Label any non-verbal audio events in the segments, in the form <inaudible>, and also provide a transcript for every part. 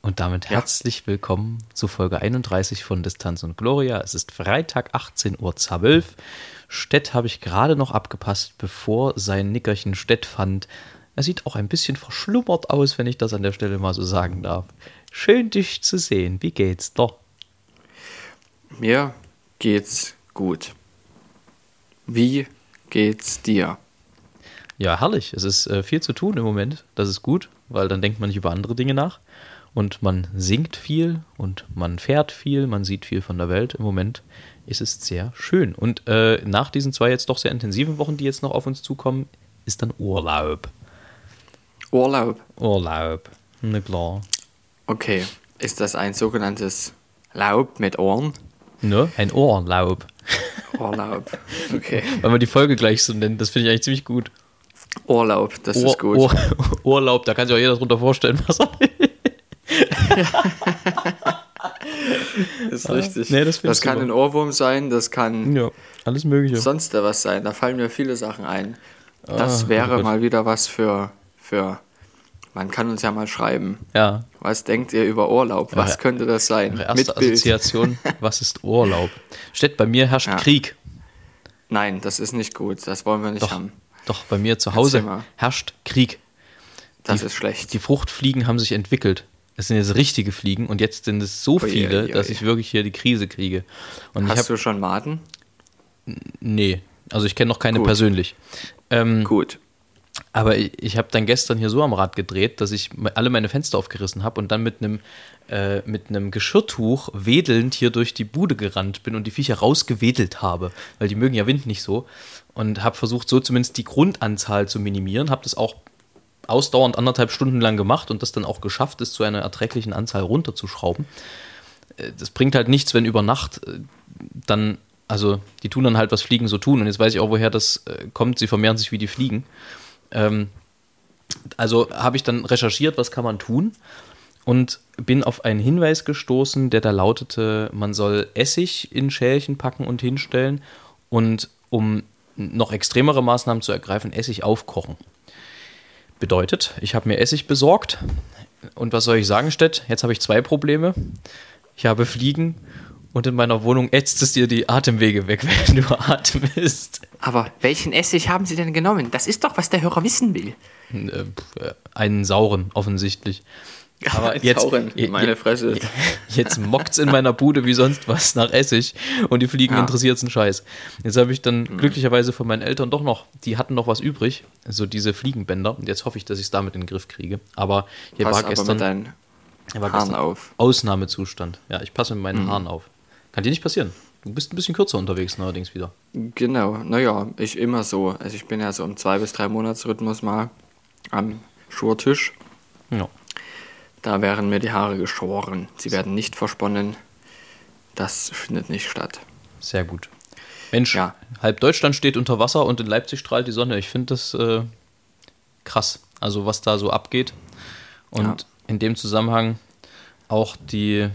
Und damit Ja. herzlich willkommen zu Folge 31 von Distanz und Gloria. Es ist Freitag 18.12 Uhr. Stett habe ich gerade noch abgepasst, bevor sein Nickerchen Stett fand. Er sieht auch ein bisschen verschlummert aus, wenn ich das an der Stelle mal so sagen darf. Schön, dich zu sehen. Wie geht's doch? Mir geht's gut. Wie geht's dir? Ja, herrlich. Es ist äh, viel zu tun im Moment. Das ist gut, weil dann denkt man nicht über andere Dinge nach. Und man singt viel und man fährt viel, man sieht viel von der Welt. Im Moment ist es sehr schön. Und äh, nach diesen zwei jetzt doch sehr intensiven Wochen, die jetzt noch auf uns zukommen, ist dann Urlaub. Urlaub. Urlaub. Na klar. Okay. Ist das ein sogenanntes Laub mit Ohren? Ne? Ein Urlaub. Urlaub. <laughs> Okay. Weil man die Folge gleich so nennt, das finde ich eigentlich ziemlich gut. Urlaub, das Ur- ist gut. Ur- Urlaub, <laughs> da kann sich auch jeder drunter vorstellen, was er will. Ist richtig. nee, das das kann super. ein Ohrwurm sein, das kann Ja, alles Mögliche. sonst was sein. Da fallen mir viele Sachen ein. Das Ah, wäre mal wieder was für, für. Man kann uns ja mal schreiben. Ja, Was denkt ihr über Urlaub? Was Ja, könnte das sein? Erste Mit. Assoziation, <laughs> was ist Urlaub? Steht bei mir herrscht Ja. Krieg. Nein, das ist nicht gut. Das wollen wir nicht Doch, haben. doch, bei mir zu Hause herrscht Krieg. Das die- ist schlecht. Die Fruchtfliegen haben sich entwickelt. Es sind jetzt richtige Fliegen und jetzt sind es so Ui, viele, ui. dass ich wirklich hier die Krise kriege. Und ich Hast habe du schon Maden? nee, also ich kenne noch keine Gut. persönlich. Ähm, Gut. Aber ich, ich habe dann gestern hier so am Rad gedreht, dass ich alle meine Fenster aufgerissen habe und dann mit einem äh, mit einem Geschirrtuch wedelnd hier durch die Bude gerannt bin und die Viecher rausgewedelt habe, weil die mögen ja Wind nicht so und habe versucht, so zumindest die Grundanzahl zu minimieren, habe das auch ausdauernd anderthalb Stunden lang gemacht und das dann auch geschafft, es zu einer erträglichen Anzahl runterzuschrauben. Äh, Das bringt halt nichts, wenn über Nacht äh, dann, also die tun dann halt, was Fliegen so tun und jetzt weiß ich auch, woher das äh, kommt, sie vermehren sich wie die Fliegen. Ähm, also habe ich dann recherchiert, was kann man tun und bin auf einen Hinweis gestoßen, der da lautete, man soll Essig in Schälchen packen und hinstellen und um noch extremere Maßnahmen zu ergreifen, Essig aufkochen. Bedeutet, ich habe mir Essig besorgt und was soll ich sagen, Stett? Jetzt habe ich zwei Probleme. Ich habe Fliegen und in meiner Wohnung ätzt es dir die Atemwege weg, <laughs> wenn du atmest. Aber welchen Essig haben Sie denn genommen? Das ist doch, was der Hörer wissen will. Äh, pf, einen sauren, offensichtlich. <laughs> Aber Ein jetzt, Sauren, je- meine Fresse. <laughs> Jetzt mockt's in meiner Bude wie sonst was nach Essig und die Fliegen Ja. interessiert's einen Scheiß. Jetzt habe ich dann glücklicherweise von meinen Eltern doch noch, die hatten noch was übrig, so diese Fliegenbänder. Und jetzt hoffe ich, dass ich es damit in den Griff kriege. Aber hier Pass war aber gestern, mit hier war Haaren gestern auf. Ausnahmezustand. Ja, ich passe mit meinen Haaren auf. Kann dir nicht passieren. Du bist ein bisschen kürzer unterwegs neuerdings wieder. Genau, naja, ich immer so. Also ich bin ja so im zwei bis drei Monatsrhythmus mal am Schurtisch. Ja. Da wären mir die Haare geschoren. Sie werden nicht versponnen. Das findet nicht statt. Sehr gut. Mensch, Ja. halb Deutschland steht unter Wasser und in Leipzig strahlt die Sonne. Ich finde das äh, krass, also was da so abgeht. Und Ja. in dem Zusammenhang auch die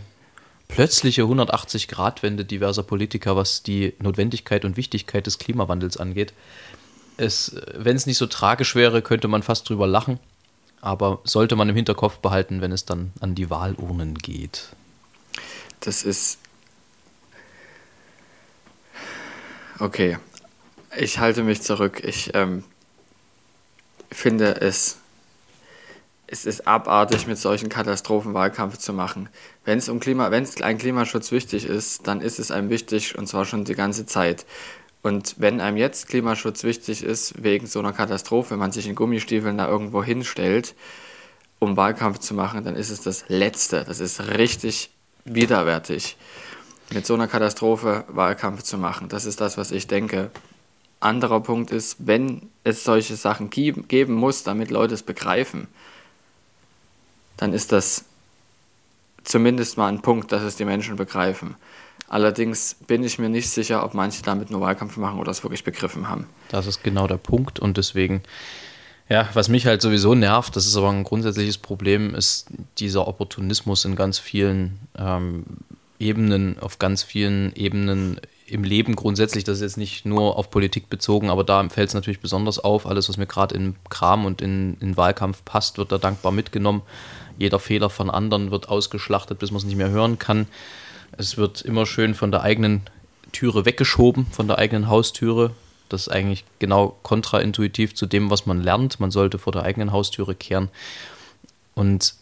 plötzliche 180-Grad-Wende diverser Politiker, was die Notwendigkeit und Wichtigkeit des Klimawandels angeht. Es, wenn es nicht so tragisch wäre, könnte man fast drüber lachen. Aber sollte man im Hinterkopf behalten, wenn es dann an die Wahlurnen geht. Das ist. Okay. Ich halte mich zurück. Ich ähm, finde es. Es ist abartig, mit solchen Katastrophenwahlkampf zu machen. Wenn es um Klima, wenn es ein Klimaschutz wichtig ist, dann ist es einem wichtig und zwar schon die ganze Zeit. Und wenn einem jetzt Klimaschutz wichtig ist, wegen so einer Katastrophe, man sich in Gummistiefeln da irgendwo hinstellt, um Wahlkampf zu machen, dann ist es das Letzte. Das ist richtig widerwärtig, mit so einer Katastrophe Wahlkampf zu machen. Das ist das, was ich denke. Anderer Punkt ist, wenn es solche Sachen geben muss, damit Leute es begreifen, dann ist das zumindest mal ein Punkt, dass es die Menschen begreifen. Allerdings bin ich mir nicht sicher, ob manche damit nur Wahlkampf machen oder es wirklich begriffen haben. Das ist genau der Punkt und deswegen, ja, was mich halt sowieso nervt, das ist aber ein grundsätzliches Problem, ist dieser Opportunismus in ganz vielen ähm, Ebenen, auf ganz vielen Ebenen im Leben grundsätzlich, das ist jetzt nicht nur auf Politik bezogen, aber da fällt es natürlich besonders auf. Alles, was mir gerade in Kram und in, in Wahlkampf passt, wird da dankbar mitgenommen. Jeder Fehler von anderen wird ausgeschlachtet, bis man es nicht mehr hören kann. Es wird immer schön von der eigenen Türe weggeschoben, von der eigenen Haustüre. Das ist eigentlich genau kontraintuitiv zu dem, was man lernt. Man sollte vor der eigenen Haustüre kehren. Und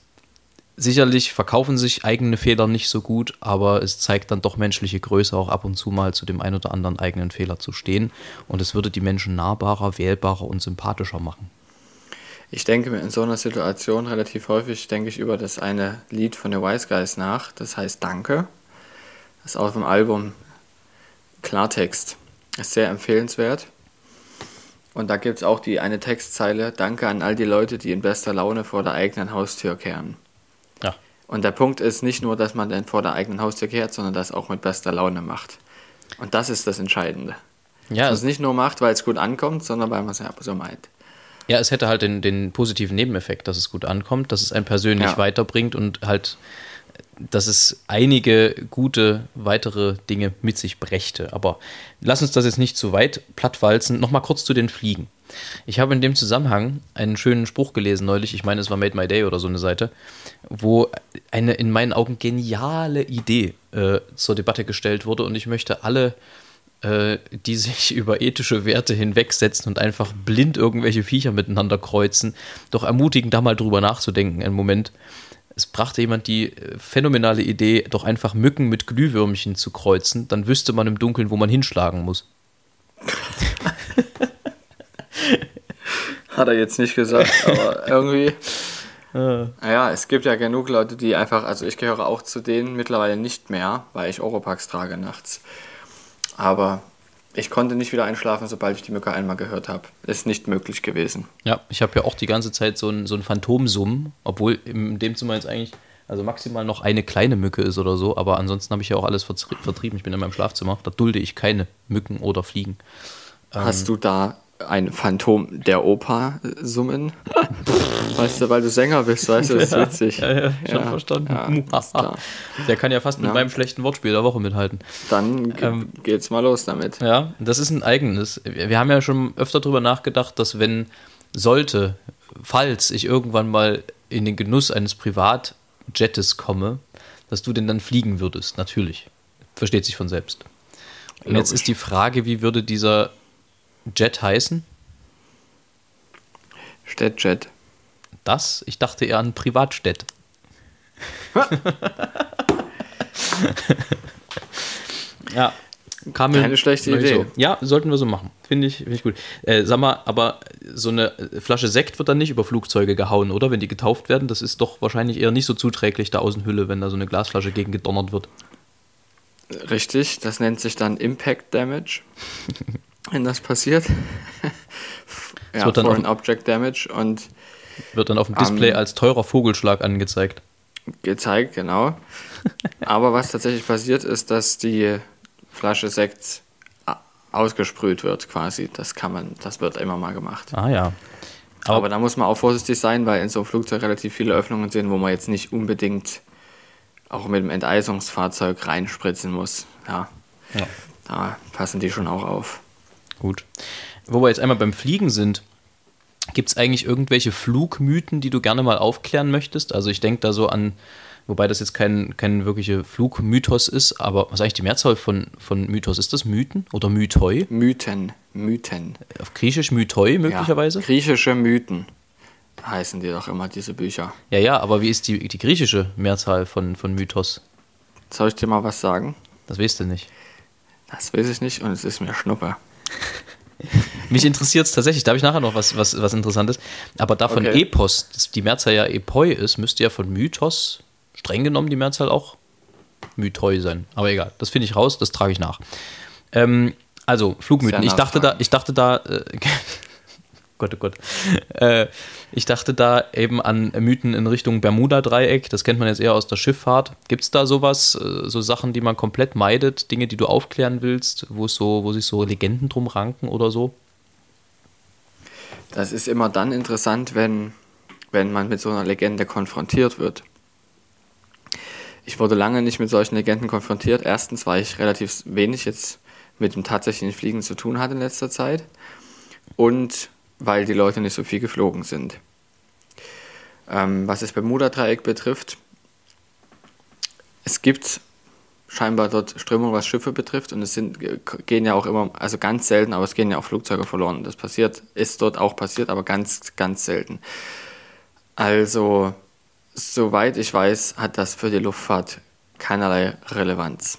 sicherlich verkaufen sich eigene Fehler nicht so gut, aber es zeigt dann doch menschliche Größe, auch ab und zu mal zu dem ein oder anderen eigenen Fehler zu stehen. Und es würde die Menschen nahbarer, wählbarer und sympathischer machen. Ich denke mir in so einer Situation relativ häufig, denke ich über das eine Lied von den Wise Guys nach, das heißt Danke. Das ist auf dem Album Klartext. Ist sehr empfehlenswert. Und da gibt es auch die eine Textzeile, Danke an all die Leute, die in bester Laune vor der eigenen Haustür kehren. Ja. Und der Punkt ist nicht nur, dass man dann vor der eigenen Haustür kehrt, sondern das auch mit bester Laune macht. Und das ist das Entscheidende. Ja, Dass man es nicht nur macht, weil es gut ankommt, sondern weil man es ja so meint. Ja, es hätte halt den, den positiven Nebeneffekt, dass es gut ankommt, dass es einen persönlich Ja. weiterbringt und halt, dass es einige gute weitere Dinge mit sich brächte. Aber lass uns das jetzt nicht zu weit plattwalzen. Nochmal kurz zu den Fliegen. Ich habe in dem Zusammenhang einen schönen Spruch gelesen neulich, ich meine, es war Made My Day oder so eine Seite, wo eine in meinen Augen geniale Idee äh, zur Debatte gestellt wurde und ich möchte alle äh, die sich <laughs> über ethische Werte hinwegsetzen und einfach blind irgendwelche Viecher miteinander kreuzen, doch ermutigen, da mal drüber nachzudenken. Einen Moment. Es brachte jemand die äh, phänomenale Idee, doch einfach Mücken mit Glühwürmchen zu kreuzen, dann wüsste man im Dunkeln, wo man hinschlagen muss. <laughs> Hat er jetzt nicht gesagt, aber irgendwie. <laughs> Naja, es gibt ja genug Leute, die einfach, also ich gehöre auch zu denen mittlerweile nicht mehr, weil ich Oropax trage nachts. Aber ich konnte nicht wieder einschlafen, sobald ich die Mücke einmal gehört habe. Ist nicht möglich gewesen. Ja, ich habe ja auch die ganze Zeit so ein, so ein Phantomsummen, obwohl in dem Zimmer jetzt eigentlich, also maximal noch eine kleine Mücke ist oder so, aber ansonsten habe ich ja auch alles vertrie- vertrieben. Ich bin in meinem Schlafzimmer, da dulde ich keine Mücken oder Fliegen. Hast du da ein Phantom der Oper äh, summen? <laughs> weißt du, weil du Sänger bist, weißt du, das ist witzig. Ja, ja, schon verstanden. Ja, ist klar. Der kann ja fast mit Ja. meinem schlechten Wortspiel der Woche mithalten. Dann Ähm, geht's mal los damit. Ja, das ist ein eigenes. Wir haben ja schon öfter darüber nachgedacht, dass wenn sollte, falls ich irgendwann mal in den Genuss eines Privatjettes komme, dass du den dann fliegen würdest. Natürlich. Versteht sich von selbst. Und jetzt Logisch. ist die Frage, wie würde dieser Jet heißen? Städtjet. Das? Ich dachte eher an Privatjet. <laughs> ja, kam Keine schlechte Idee. So. Ja, sollten wir so machen. Finde ich, finde ich gut. Äh, sag mal, aber so eine Flasche Sekt wird dann nicht über Flugzeuge gehauen, oder? Wenn die getauft werden, das ist doch wahrscheinlich eher nicht so zuträglich der Außenhülle, wenn da so eine Glasflasche gegen gedonnert wird. Richtig, das nennt sich dann Impact Damage, <laughs> wenn das passiert. <laughs> ja, wird dann Foreign auf- Object Damage und Wird dann auf dem Display Ähm, als teurer Vogelschlag angezeigt. gezeigt, genau. <laughs> Aber was tatsächlich passiert, ist, dass die Flasche Sekt ausgesprüht wird quasi. Das kann man, das wird immer mal gemacht. Ah ja. Aber, Aber- da muss man auch vorsichtig sein, weil in so einem Flugzeug relativ viele Öffnungen sind, wo man jetzt nicht unbedingt auch mit dem Enteisungsfahrzeug reinspritzen muss. Ja, Ja. da passen die schon auch auf. Gut. Wo wir jetzt einmal beim Fliegen sind, gibt es eigentlich irgendwelche Flugmythen, die du gerne mal aufklären möchtest? Also ich denke da so an, wobei das jetzt kein, kein wirklicher Flugmythos ist, aber was ist eigentlich die Mehrzahl von, von Mythos? Ist das Mythen oder Mythoi? Mythen, Mythen. Auf Griechisch Mythoi möglicherweise? Ja, griechische Mythen heißen die doch immer, diese Bücher. Ja, ja, aber wie ist die, die griechische Mehrzahl von, von Mythos? Soll ich dir mal was sagen? Das weißt du nicht. Das weiß ich nicht und es ist mir Schnuppe. <laughs> Mich interessiert es tatsächlich, da habe ich nachher noch was, was, was Interessantes. Aber da von Okay. Epos, die Mehrzahl ja Epoi ist, müsste ja von Mythos streng genommen die Mehrzahl auch Mythoi sein. Aber egal, das finde ich raus, das trage ich nach. Ähm, also, Flugmythen. Ich dachte da, ich dachte da, äh, Gott, oh Gott. <laughs> Äh, ich dachte da eben an Mythen in Richtung Bermuda-Dreieck. Das kennt man jetzt eher aus der Schifffahrt. Gibt es da sowas, äh, so Sachen, die man komplett meidet, Dinge, die du aufklären willst, wo so, wo sich so Legenden drum ranken oder so? Das ist immer dann interessant, wenn, wenn man mit so einer Legende konfrontiert wird. Ich wurde lange nicht mit solchen Legenden konfrontiert. Erstens, weil ich relativ wenig jetzt mit dem tatsächlichen Fliegen zu tun hatte in letzter Zeit. Und weil die Leute nicht so viel geflogen sind. Ähm, was das Bermuda-Dreieck betrifft, es gibt scheinbar dort Strömungen, was Schiffe betrifft, und es sind, gehen ja auch immer, also ganz selten, aber es gehen ja auch Flugzeuge verloren. Das passiert, ist dort auch passiert, aber ganz, ganz selten. Also, soweit ich weiß, hat das für die Luftfahrt keinerlei Relevanz.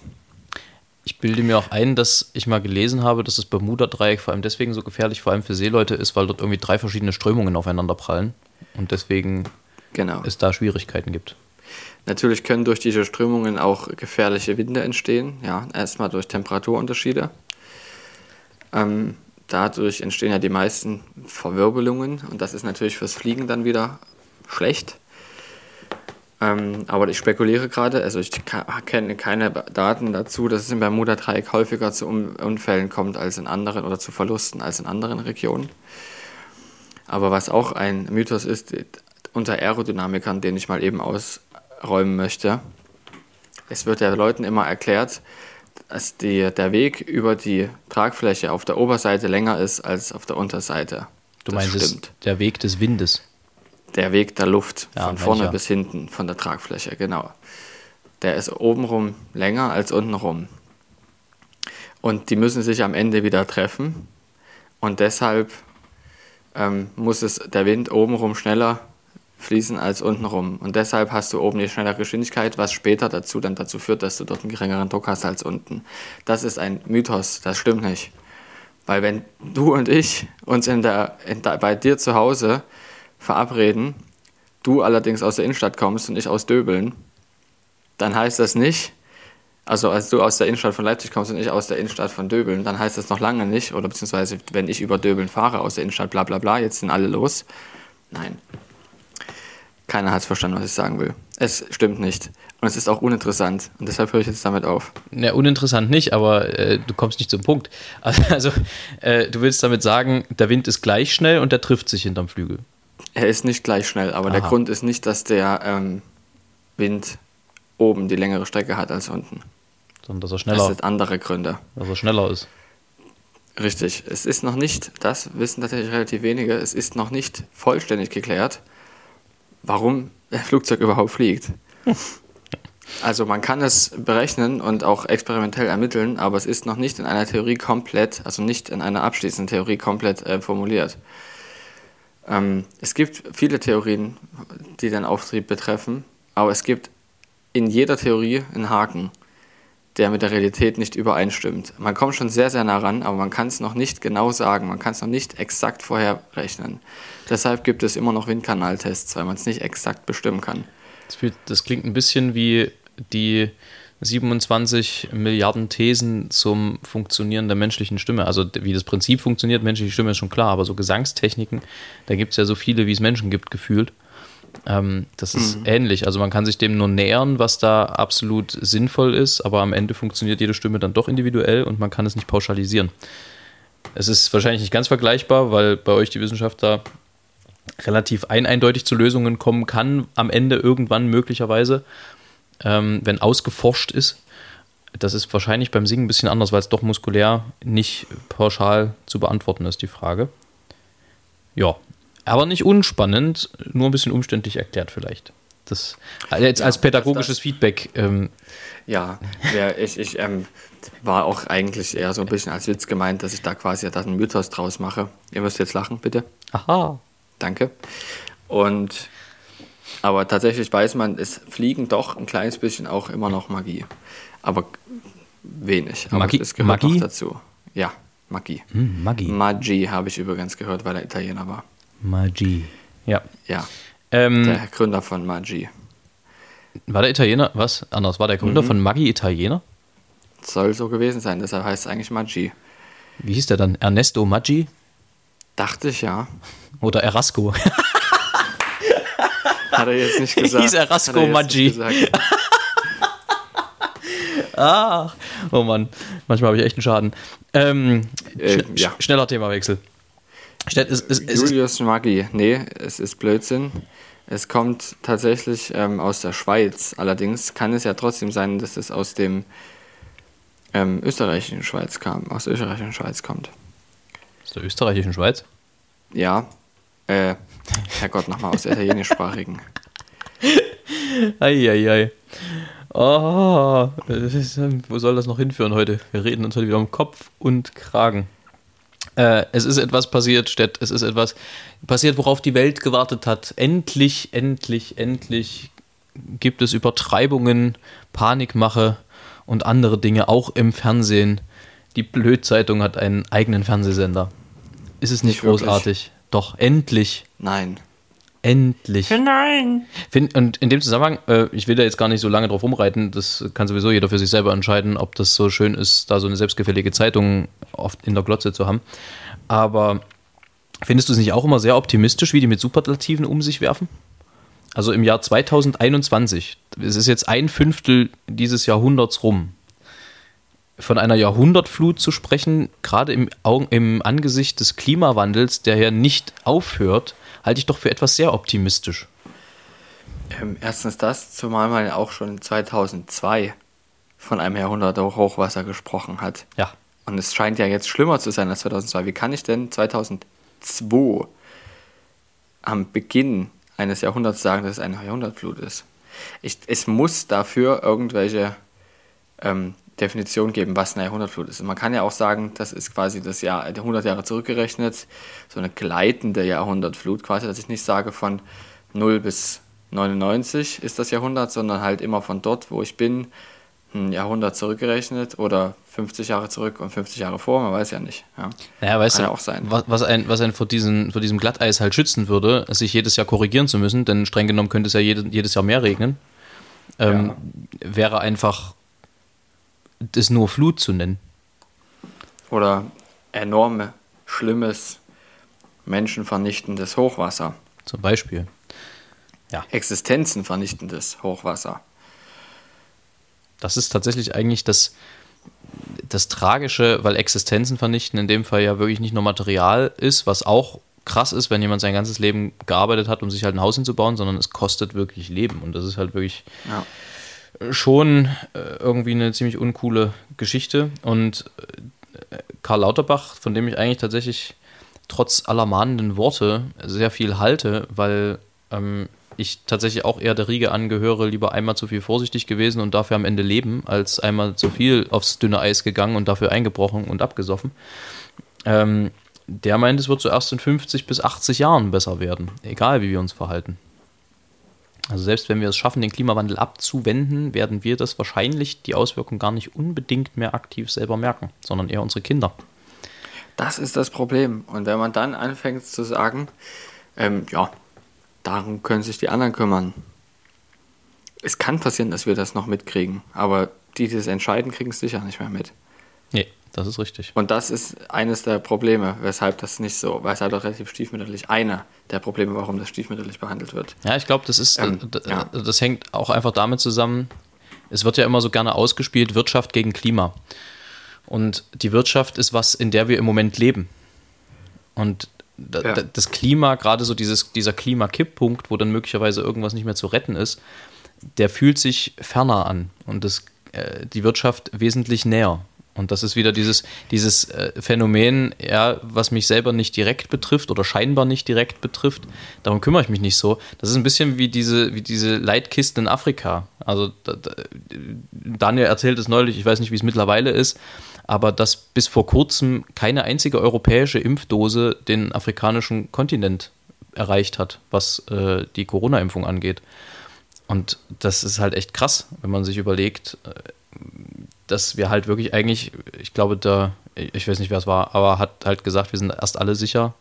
Ich bilde mir auch ein, dass ich mal gelesen habe, dass das Bermuda-Dreieck vor allem deswegen so gefährlich, vor allem für Seeleute ist, weil dort irgendwie drei verschiedene Strömungen aufeinander prallen und deswegen genau. es da Schwierigkeiten gibt. Natürlich können durch diese Strömungen auch gefährliche Winde entstehen. Ja, erstmal durch Temperaturunterschiede. Ähm, dadurch entstehen ja die meisten Verwirbelungen und das ist natürlich fürs Fliegen dann wieder schlecht. Ähm, aber ich spekuliere gerade, also ich kenne keine Daten dazu, dass es im Bermuda-Dreieck häufiger zu Unfällen kommt als in anderen oder zu Verlusten als in anderen Regionen. Aber was auch ein Mythos ist, unter Aerodynamikern, den ich mal eben ausräumen möchte, es wird ja Leuten immer erklärt, dass die, der Weg über die Tragfläche auf der Oberseite länger ist als auf der Unterseite. Du das meinst stimmt. der Weg des Windes? Der Weg der Luft ja, von vorne bis hinten von der Tragfläche, genau. Der ist obenrum länger als untenrum. Und die müssen sich am Ende wieder treffen. Und deshalb ähm, muss es der Wind obenrum schneller fließen als untenrum. Und deshalb hast du oben die schnellere Geschwindigkeit, was später dazu dann dazu führt, dass du dort einen geringeren Druck hast als unten. Das ist ein Mythos, das stimmt nicht. Weil wenn du und ich uns in der, in der, bei dir zu Hause verabreden, du allerdings aus der Innenstadt kommst und ich aus Döbeln, dann heißt das nicht, also als du aus der Innenstadt von Leipzig kommst und ich aus der Innenstadt von Döbeln, dann heißt das noch lange nicht, oder beziehungsweise wenn ich über Döbeln fahre aus der Innenstadt, bla bla bla, jetzt sind alle los. Nein. Keiner hat verstanden, was ich sagen will. Es stimmt nicht. Und es ist auch uninteressant. Und deshalb höre ich jetzt damit auf. Ja, uninteressant nicht, aber äh, du kommst nicht zum Punkt. <laughs> Also, äh, du willst damit sagen, der Wind ist gleich schnell und der trifft sich hinterm Flügel. Er ist nicht gleich schnell, aber Aha. der Grund ist nicht, dass der ähm, Wind oben die längere Strecke hat als unten. Sondern dass er schneller Das sind andere Gründe. Dass er schneller ist. Richtig. Es ist noch nicht, das wissen tatsächlich relativ wenige, es ist noch nicht vollständig geklärt, warum der Flugzeug <laughs> überhaupt fliegt. Also man kann es berechnen und auch experimentell ermitteln, aber es ist noch nicht in einer Theorie komplett, also nicht in einer abschließenden Theorie komplett äh, formuliert. Ähm, es gibt viele Theorien, die den Auftrieb betreffen, aber es gibt in jeder Theorie einen Haken, der mit der Realität nicht übereinstimmt. Man kommt schon sehr, sehr nah ran, aber man kann es noch nicht genau sagen, man kann es noch nicht exakt vorherrechnen. Deshalb gibt es immer noch Windkanaltests, weil man es nicht exakt bestimmen kann. Das, das klingt ein bisschen wie die 27 Milliarden Thesen zum Funktionieren der menschlichen Stimme. Also wie das Prinzip funktioniert, menschliche Stimme ist schon klar, aber so Gesangstechniken, da gibt es ja so viele, wie es Menschen gibt, gefühlt. Ähm, das ist mhm. ähnlich. Also man kann sich dem nur nähern, was da absolut sinnvoll ist, aber am Ende funktioniert jede Stimme dann doch individuell und man kann es nicht pauschalisieren. Es ist wahrscheinlich nicht ganz vergleichbar, weil bei euch die Wissenschaft da relativ eindeutig zu Lösungen kommen kann, am Ende irgendwann möglicherweise ähm, wenn ausgeforscht ist. Das ist wahrscheinlich beim Singen ein bisschen anders, weil es doch muskulär nicht pauschal zu beantworten ist, die Frage. Ja, aber nicht unspannend, nur ein bisschen umständlich erklärt vielleicht. Das also jetzt ja, als pädagogisches das, Feedback. Ähm, ja, ja, ich, ich ähm, war auch eigentlich eher so ein bisschen als Witz gemeint, dass ich da quasi da einen Mythos draus mache. Ihr müsst jetzt lachen, bitte. Aha. Danke. Und aber tatsächlich weiß man, es fliegen doch ein kleines bisschen auch immer noch Magie. Aber wenig. Aber Magie? es gehört Magie? noch dazu. Ja, Magie. Hm, Magie. Magie habe ich übrigens gehört, weil er Italiener war. Magie. Ja. Ja. Ähm, der Gründer von Magie. War der Italiener, was? Anders, war der Gründer mhm. von Magie Italiener? Soll so gewesen sein, deshalb heißt es eigentlich Magie. Wie hieß der dann? Ernesto Maggi? Dachte ich ja. Oder Erasco. <laughs> Hat er jetzt nicht <laughs> gesagt. Hieß Erasco er jetzt Maggi. <laughs> Ach, oh Mann, manchmal habe ich echt einen Schaden. Ähm, Äh, schn- ja. sch- Schneller Themawechsel. Es, es, Julius Maggi. Nee, es ist Blödsinn. Es kommt tatsächlich ähm, aus der Schweiz. Allerdings kann es ja trotzdem sein, dass es aus dem ähm, österreichischen Schweiz kam. Aus der österreichischen Schweiz kommt. aus der österreichischen Schweiz. Ja. Äh, Herrgott, nochmal aus italienischsprachigen. Eieiei. Oh, das ist, ähm, wo soll das noch hinführen heute? Wir reden uns heute wieder um Kopf und Kragen. Äh, es ist etwas passiert, Stett. Es ist etwas passiert, worauf die Welt gewartet hat. Endlich, endlich, endlich gibt es Übertreibungen, Panikmache und andere Dinge auch im Fernsehen. Die Blödzeitung hat einen eigenen Fernsehsender. Ist es nicht Nicht großartig? Doch, endlich. Nein. Endlich. Nein! Find, und in dem Zusammenhang, äh, ich will da jetzt gar nicht so lange drauf rumreiten, das kann sowieso jeder für sich selber entscheiden, ob das so schön ist, da so eine selbstgefällige Zeitung oft in der Glotze zu haben. Aber findest du es nicht auch immer sehr optimistisch, wie die mit Superlativen um sich werfen? Also im Jahr 2021, es ist jetzt ein Fünftel dieses Jahrhunderts rum. Von einer Jahrhundertflut zu sprechen, gerade im, Augen, im Angesicht des Klimawandels, der ja nicht aufhört, halte ich doch für etwas sehr optimistisch. Ähm, erstens das, zumal man ja auch schon 2002 von einem Jahrhundert Hochwasser gesprochen hat. Ja. Und es scheint ja jetzt schlimmer zu sein als 2002. Wie kann ich denn 2002 am Beginn eines Jahrhunderts sagen, dass es eine Jahrhundertflut ist? Ich, es muss dafür irgendwelche ähm, Definitionen geben, was eine Jahrhundertflut ist. Und man kann ja auch sagen, das ist quasi das Jahr 100 Jahre zurückgerechnet, so eine gleitende Jahrhundertflut quasi, dass ich nicht sage von 0 bis 99 ist das Jahrhundert, sondern halt immer von dort, wo ich bin, ein Jahrhundert zurückgerechnet oder 50 Jahre zurück und 50 Jahre vor, man weiß ja nicht. Ja. Naja, weißt Kann du, ja auch sein. Was, was, ein, was einen vor, diesen, vor diesem Glatteis halt schützen würde, sich jedes Jahr korrigieren zu müssen, denn streng genommen könnte es ja jede, jedes Jahr mehr regnen, ähm, wäre einfach das nur Flut zu nennen. Oder enorme, schlimmes, menschenvernichtendes Hochwasser. Zum Beispiel. Existenzenvernichtendes Hochwasser. Das ist tatsächlich eigentlich das, das Tragische, weil Existenzen vernichten in dem Fall ja wirklich nicht nur Material ist, was auch krass ist, wenn jemand sein ganzes Leben gearbeitet hat, um sich halt ein Haus hinzubauen, sondern es kostet wirklich Leben. Und das ist halt wirklich Ja. Schon äh, irgendwie eine ziemlich uncoole Geschichte. Und äh, Karl Lauterbach, von dem ich eigentlich tatsächlich trotz aller mahnenden Worte sehr viel halte, weil ähm, ich tatsächlich auch eher der Riege angehöre, lieber einmal zu viel vorsichtig gewesen und dafür am Ende leben, als einmal zu viel aufs dünne Eis gegangen und dafür eingebrochen und abgesoffen. Ähm, der meint, es wird so erst in 50 bis 80 Jahren besser werden, egal wie wir uns verhalten. Also selbst wenn wir es schaffen, den Klimawandel abzuwenden, werden wir das wahrscheinlich die Auswirkungen gar nicht unbedingt mehr aktiv selber merken, sondern eher unsere Kinder. Das ist das Problem. Und wenn man dann anfängt zu sagen, ähm, ja, darum können sich die anderen kümmern. Es kann passieren, dass wir das noch mitkriegen, aber die, die das entscheiden, kriegen es sicher nicht mehr mit. Das ist richtig. Und das ist eines der Probleme, weshalb das nicht so, weshalb das relativ stiefmütterlich, einer der Probleme, warum das stiefmütterlich behandelt wird. Ja, ich glaube, das ist, Ähm, äh, ja. das hängt auch einfach damit zusammen, es wird ja immer so gerne ausgespielt, Wirtschaft gegen Klima. Und die Wirtschaft ist was, in der wir im Moment leben. Und da, Ja. da, das Klima, gerade so dieses, dieser Klimakipppunkt, wo dann möglicherweise irgendwas nicht mehr zu retten ist, der fühlt sich ferner an und das, äh, die Wirtschaft wesentlich näher. Und das ist wieder dieses, dieses äh, Phänomen, ja, was mich selber nicht direkt betrifft oder scheinbar nicht direkt betrifft, darum kümmere ich mich nicht so. Das ist ein bisschen wie diese, wie diese Leitkisten in Afrika. Also da, da, Daniel erzählt es neulich, ich weiß nicht, wie es mittlerweile ist, aber dass bis vor kurzem keine einzige europäische Impfdose den afrikanischen Kontinent erreicht hat, was äh, die Corona-Impfung angeht. Und das ist halt echt krass, wenn man sich überlegt, äh, dass wir halt wirklich eigentlich, ich glaube, da, ich weiß nicht, wer es war, aber hat halt gesagt, wir sind erst alle sicher,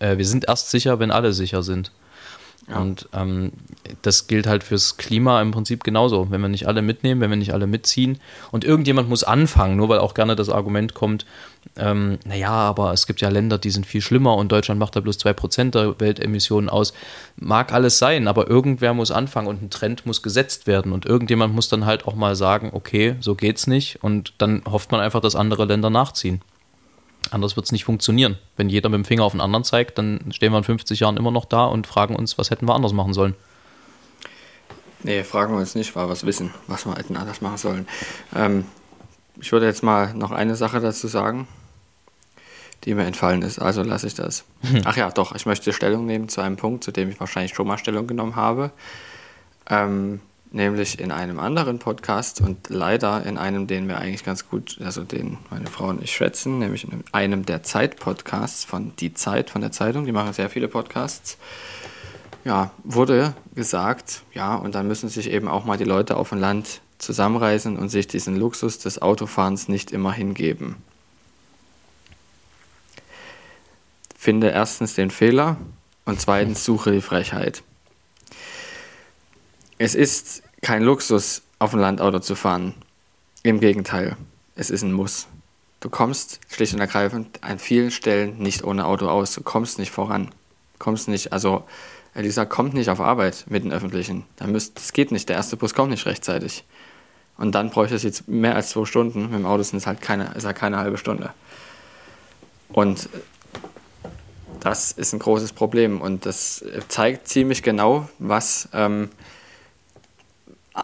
äh, wir sind erst sicher, wenn alle sicher sind. Ja. Und ähm, das gilt halt fürs Klima im Prinzip genauso. Wenn wir nicht alle mitnehmen, wenn wir nicht alle mitziehen und irgendjemand muss anfangen, nur weil auch gerne das Argument kommt, ähm, naja, aber es gibt ja Länder, die sind viel schlimmer und Deutschland macht da bloß 2% der Weltemissionen aus. Mag alles sein, aber irgendwer muss anfangen und ein Trend muss gesetzt werden und irgendjemand muss dann halt auch mal sagen, okay, so geht's nicht und dann hofft man einfach, dass andere Länder nachziehen. Anders wird es nicht funktionieren. Wenn jeder mit dem Finger auf den anderen zeigt, dann stehen wir in 50 Jahren immer noch da und fragen uns, was hätten wir anders machen sollen. Nee, fragen wir uns nicht, weil wir es wissen, was wir hätten anders machen sollen. Ähm, ich würde jetzt mal noch eine Sache dazu sagen, die mir entfallen ist. Also lasse ich das. Hm. Ach ja, doch, ich möchte Stellung nehmen zu einem Punkt, zu dem ich wahrscheinlich schon mal Stellung genommen habe. Ähm, nämlich in einem anderen Podcast und leider in einem, den wir eigentlich ganz gut, also den meine Frau und ich schätzen, nämlich in einem der Zeit-Podcasts von Die Zeit, von der Zeitung, die machen sehr viele Podcasts. Ja, wurde gesagt, ja, und dann müssen sich eben auch mal die Leute auf dem Land zusammenreißen und sich diesen Luxus des Autofahrens nicht immer hingeben. Finde erstens den Fehler und zweitens suche die Frechheit. Es ist kein Luxus, auf ein Landauto zu fahren. Im Gegenteil, es ist ein Muss. Du kommst schlicht und ergreifend an vielen Stellen nicht ohne Auto aus. Du kommst nicht voran. Kommst nicht, also Elisa kommt nicht auf Arbeit mit den Öffentlichen. das geht nicht. Der erste Bus kommt nicht rechtzeitig. Und dann bräuchte es jetzt mehr als zwei Stunden. Mit dem Auto sind es halt keine, ist halt keine halbe Stunde. Und das ist ein großes Problem. Und das zeigt ziemlich genau, was ähm,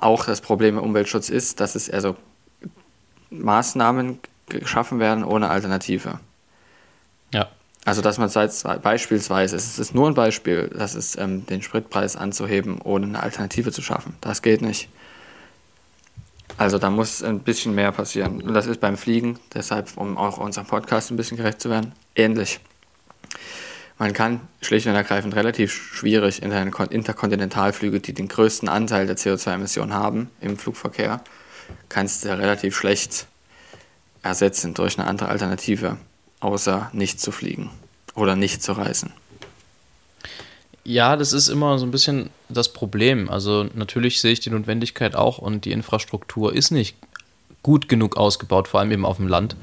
auch das Problem im Umweltschutz ist, dass es also Maßnahmen geschaffen werden ohne Alternative. Ja. Also dass man seit, beispielsweise, es ist nur ein Beispiel, dass es ähm, den Spritpreis anzuheben, ohne eine Alternative zu schaffen. Das geht nicht. Also da muss ein bisschen mehr passieren. Und das ist beim Fliegen, deshalb, um auch unserem Podcast ein bisschen gerecht zu werden, ähnlich. Man kann schlicht und ergreifend relativ schwierig Interkontinentalflüge, die den größten Anteil der CO2-Emissionen haben im Flugverkehr, kannst du relativ schlecht ersetzen durch eine andere Alternative, außer nicht zu fliegen oder nicht zu reisen. Ja, das ist immer so ein bisschen das Problem. Also natürlich sehe ich die Notwendigkeit auch und die Infrastruktur ist nicht gut genug ausgebaut, vor allem eben auf dem Land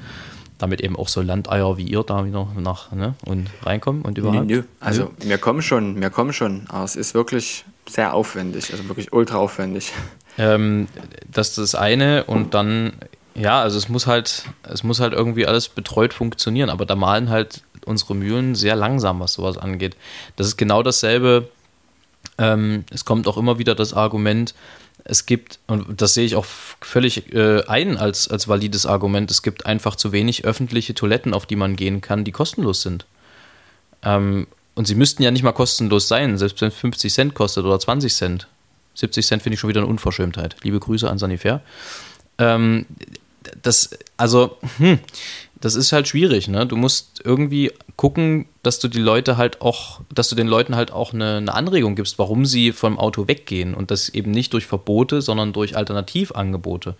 damit eben auch so Landeier wie ihr da wieder nach ne, und reinkommen und überhaupt? Nö, nö. Also nö. wir kommen schon, wir kommen schon, aber es ist wirklich sehr aufwendig, also wirklich ultra aufwendig. Ähm, das ist das eine und dann, ja, also es muss halt, es muss halt irgendwie alles betreut funktionieren, aber da malen halt unsere Mühlen sehr langsam, was sowas angeht. Das ist genau dasselbe. Ähm, es kommt auch immer wieder das Argument, es gibt, und das sehe ich auch völlig äh, ein als, als valides Argument, es gibt einfach zu wenig öffentliche Toiletten, auf die man gehen kann, die kostenlos sind. Ähm, und sie müssten ja nicht mal kostenlos sein, selbst wenn es 50 Cent kostet oder 20 Cent. 70 Cent finde ich schon wieder eine Unverschämtheit. Liebe Grüße an Sanifair. Ähm, das, also, hm, das ist halt schwierig, ne? Du musst irgendwie gucken, dass du die Leute halt auch, dass du den Leuten halt auch eine, eine, Anregung gibst, warum sie vom Auto weggehen. Und das eben nicht durch Verbote, sondern durch Alternativangebote.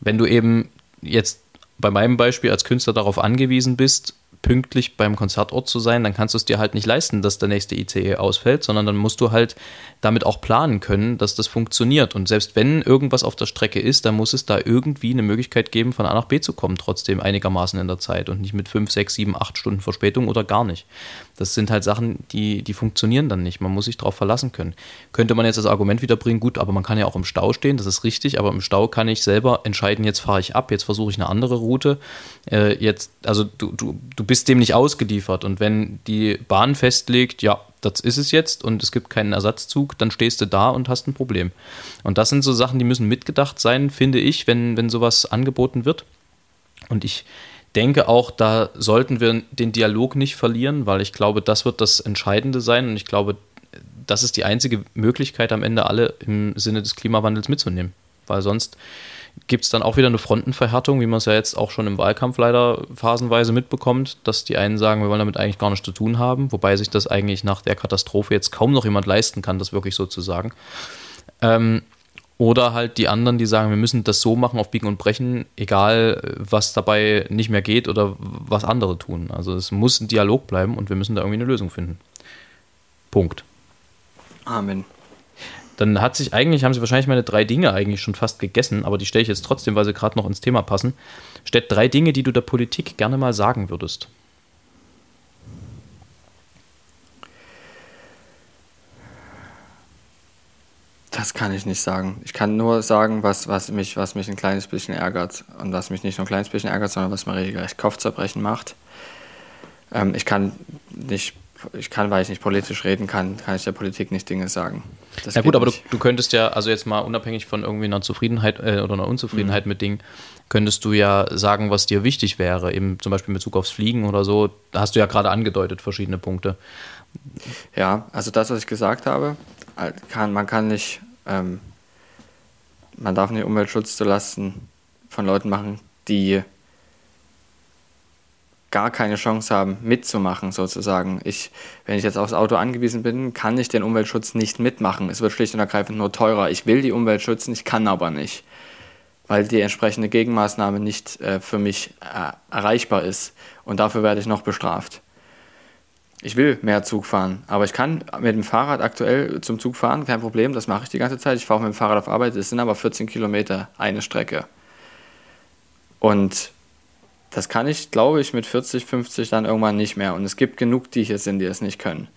Wenn du eben jetzt bei meinem Beispiel als Künstler darauf angewiesen bist, pünktlich beim Konzertort zu sein, dann kannst du es dir halt nicht leisten, dass der nächste ICE ausfällt, sondern dann musst du halt damit auch planen können, dass das funktioniert. Und selbst wenn irgendwas auf der Strecke ist, dann muss es da irgendwie eine Möglichkeit geben, von A nach B zu kommen, trotzdem einigermaßen in der Zeit und nicht mit 5, 6, 7, 8 Stunden Verspätung oder gar nicht. Das sind halt Sachen, die, die funktionieren dann nicht. Man muss sich darauf verlassen können. Könnte man jetzt das Argument wiederbringen, gut, aber man kann ja auch im Stau stehen, das ist richtig, aber im Stau kann ich selber entscheiden, jetzt fahre ich ab, jetzt versuche ich eine andere Route. Äh, jetzt, also du, du, du bist dem nicht ausgeliefert. Und wenn die Bahn festlegt, ja, das ist es jetzt und es gibt keinen Ersatzzug, dann stehst du da und hast ein Problem. Und das sind so Sachen, die müssen mitgedacht sein, finde ich, wenn, wenn sowas angeboten wird. Und ich denke auch, da sollten wir den Dialog nicht verlieren, weil ich glaube, das wird das Entscheidende sein und ich glaube, das ist die einzige Möglichkeit, am Ende alle im Sinne des Klimawandels mitzunehmen. Weil sonst gibt es dann auch wieder eine Frontenverhärtung, wie man es ja jetzt auch schon im Wahlkampf leider phasenweise mitbekommt, dass die einen sagen, wir wollen damit eigentlich gar nichts zu tun haben, wobei sich das eigentlich nach der Katastrophe jetzt kaum noch jemand leisten kann, das wirklich so zu sagen. Ähm, oder halt die anderen, die sagen, wir müssen das so machen auf Biegen und Brechen, egal was dabei nicht mehr geht oder was andere tun. Also es muss ein Dialog bleiben und wir müssen da irgendwie eine Lösung finden. Punkt. Amen. Dann hat sich eigentlich, haben sie wahrscheinlich meine drei Dinge eigentlich schon fast gegessen, aber die stelle ich jetzt trotzdem, weil sie gerade noch ins Thema passen. Stellt drei Dinge, die du der Politik gerne mal sagen würdest. Das kann ich nicht sagen. Ich kann nur sagen, was, was, mich, was mich ein kleines bisschen ärgert. Und was mich nicht nur ein kleines bisschen ärgert, sondern was mir regelrecht Kopfzerbrechen macht. Ähm, ich kann nicht, ich kann, weil ich nicht politisch reden kann, kann ich der Politik nicht Dinge sagen. Das ja gut, aber du, du, könntest ja, also jetzt mal unabhängig von irgendwie einer Zufriedenheit äh, oder einer Unzufriedenheit mhm. mit Dingen, könntest du ja sagen, was dir wichtig wäre, eben zum Beispiel in Bezug aufs Fliegen oder so. Da hast du ja gerade angedeutet, verschiedene Punkte. Ja, also das, was ich gesagt habe, kann, man kann nicht, ähm, man darf nicht Umweltschutz zulasten von Leuten machen, die gar keine Chance haben, mitzumachen, sozusagen. Ich, wenn ich jetzt aufs Auto angewiesen bin, kann ich den Umweltschutz nicht mitmachen. Es wird schlicht und ergreifend nur teurer. Ich will die Umwelt schützen, ich kann aber nicht, weil die entsprechende Gegenmaßnahme nicht äh, für mich äh, erreichbar ist. Und dafür werde ich noch bestraft. Ich will mehr Zug fahren, aber ich kann mit dem Fahrrad aktuell zum Zug fahren, kein Problem, das mache ich die ganze Zeit. Ich fahre mit dem Fahrrad auf Arbeit, es sind aber 14 Kilometer eine Strecke. Und das kann ich, glaube ich, mit 40, 50 dann irgendwann nicht mehr. Und es gibt genug, die hier sind, die es nicht können.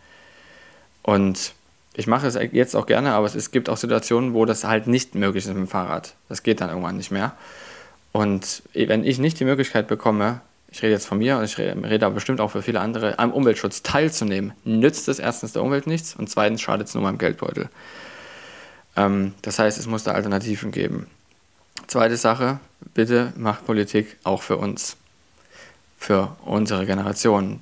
Und ich mache es jetzt auch gerne, aber es gibt auch Situationen, wo das halt nicht möglich ist mit dem Fahrrad. Das geht dann irgendwann nicht mehr. Und wenn ich nicht die Möglichkeit bekomme, ich rede jetzt von mir und ich rede, aber bestimmt auch für viele andere, am Umweltschutz teilzunehmen, nützt es erstens der Umwelt nichts und zweitens schadet es nur meinem Geldbeutel. Ähm, das heißt, es muss da Alternativen geben. Zweite Sache, bitte macht Politik auch für uns für unsere Generation.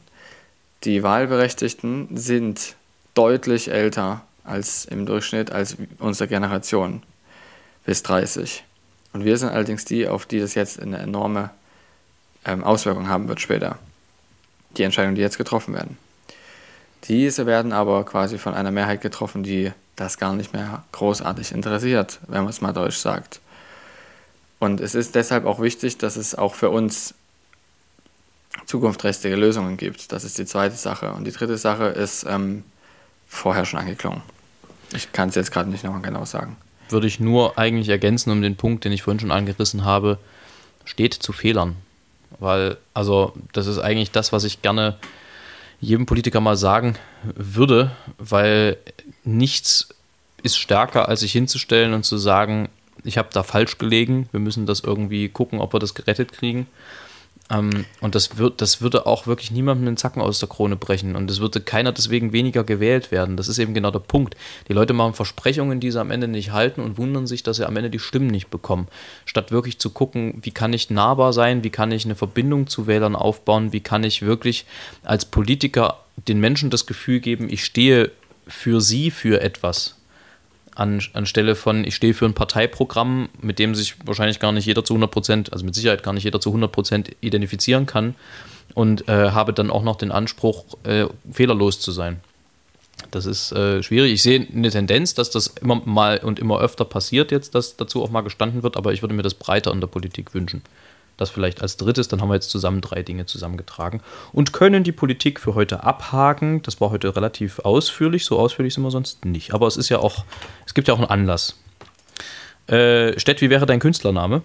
Die Wahlberechtigten sind deutlich älter als im Durchschnitt als unsere Generation bis 30. Und wir sind allerdings die, auf die das jetzt eine enorme ähm, Auswirkung haben wird später. Die Entscheidungen, die jetzt getroffen werden. Diese werden aber quasi von einer Mehrheit getroffen, die das gar nicht mehr großartig interessiert, wenn man es mal deutsch sagt. Und es ist deshalb auch wichtig, dass es auch für uns zukunftsträchtige Lösungen gibt. Das ist die zweite Sache. Und die dritte Sache ist ähm, vorher schon angeklungen. Ich kann es jetzt gerade nicht nochmal genau sagen. Würde ich nur eigentlich ergänzen um den Punkt, den ich vorhin schon angerissen habe, steht zu Fehlern. Weil, also, das ist eigentlich das, was ich gerne jedem Politiker mal sagen würde, weil nichts ist stärker, als sich hinzustellen und zu sagen, ich habe da falsch gelegen, wir müssen das irgendwie gucken, ob wir das gerettet kriegen. Ähm, und das, wird, das würde auch wirklich niemandem den Zacken aus der Krone brechen. Und es würde keiner deswegen weniger gewählt werden. Das ist eben genau der Punkt. Die Leute machen Versprechungen, die sie am Ende nicht halten und wundern sich, dass sie am Ende die Stimmen nicht bekommen. Statt wirklich zu gucken, wie kann ich nahbar sein, wie kann ich eine Verbindung zu Wählern aufbauen, wie kann ich wirklich als Politiker den Menschen das Gefühl geben, ich stehe für sie für etwas an, anstelle von, ich stehe für ein Parteiprogramm, mit dem sich wahrscheinlich gar nicht jeder zu 100 Prozent, also mit Sicherheit gar nicht jeder zu 100 Prozent identifizieren kann und äh, habe dann auch noch den Anspruch, äh, fehlerlos zu sein. Das ist äh, schwierig. Ich sehe eine Tendenz, dass das immer mal und immer öfter passiert jetzt, dass dazu auch mal gestanden wird, aber ich würde mir das breiter in der Politik wünschen. Das vielleicht als drittes, dann haben wir jetzt zusammen drei Dinge zusammengetragen und können die Politik für heute abhaken. Das war heute relativ ausführlich, so ausführlich sind wir sonst nicht. Aber es ist ja auch, es gibt ja auch einen Anlass. Äh, Stett, wie wäre dein Künstlername?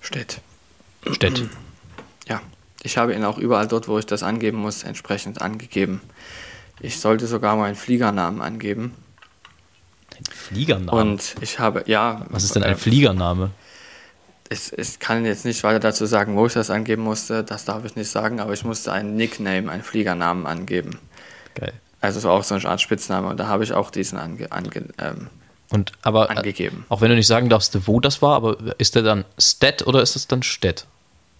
Stett. Stett. <clears throat> Ja, ich habe ihn auch überall dort, wo ich das angeben muss, entsprechend angegeben. Ich sollte sogar mal einen Fliegernamen angeben. Ein Fliegername? Und ich habe, ja. Was ist denn ein äh, Fliegername? Ich, ich kann jetzt nicht weiter dazu sagen, wo ich das angeben musste, das darf ich nicht sagen, aber ich musste einen Nickname, einen Fliegernamen angeben. Geil. Also so auch so eine Art Spitzname und da habe ich auch diesen ange, ange, ähm, und, aber, äh, angegeben. Auch wenn du nicht sagen darfst, wo das war, aber ist der dann Stet oder ist es dann Stett?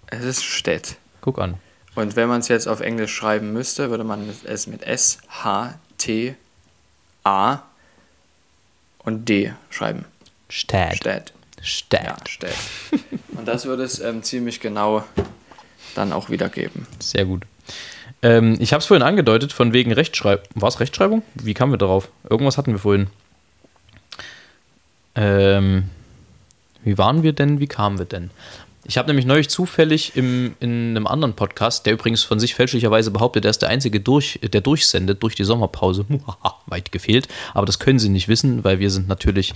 Es ist Stett. Guck an. Und wenn man es jetzt auf Englisch schreiben müsste, würde man es mit S, H, T, A und D schreiben. Stett. Stett. Stät. Ja, Stät. Und das würde es ähm, ziemlich genau dann auch wiedergeben. Sehr gut. Ähm, ich habe es vorhin angedeutet, von wegen Rechtschreibung. War es Rechtschreibung? Wie kamen wir darauf? Irgendwas hatten wir vorhin. Ähm, wie waren wir denn? Wie kamen wir denn? Ich habe nämlich neulich zufällig im, in einem anderen Podcast, der übrigens von sich fälschlicherweise behauptet, er ist der Einzige, durch, der durchsendet durch die Sommerpause. <laughs> Weit gefehlt. Aber das können Sie nicht wissen, weil wir sind natürlich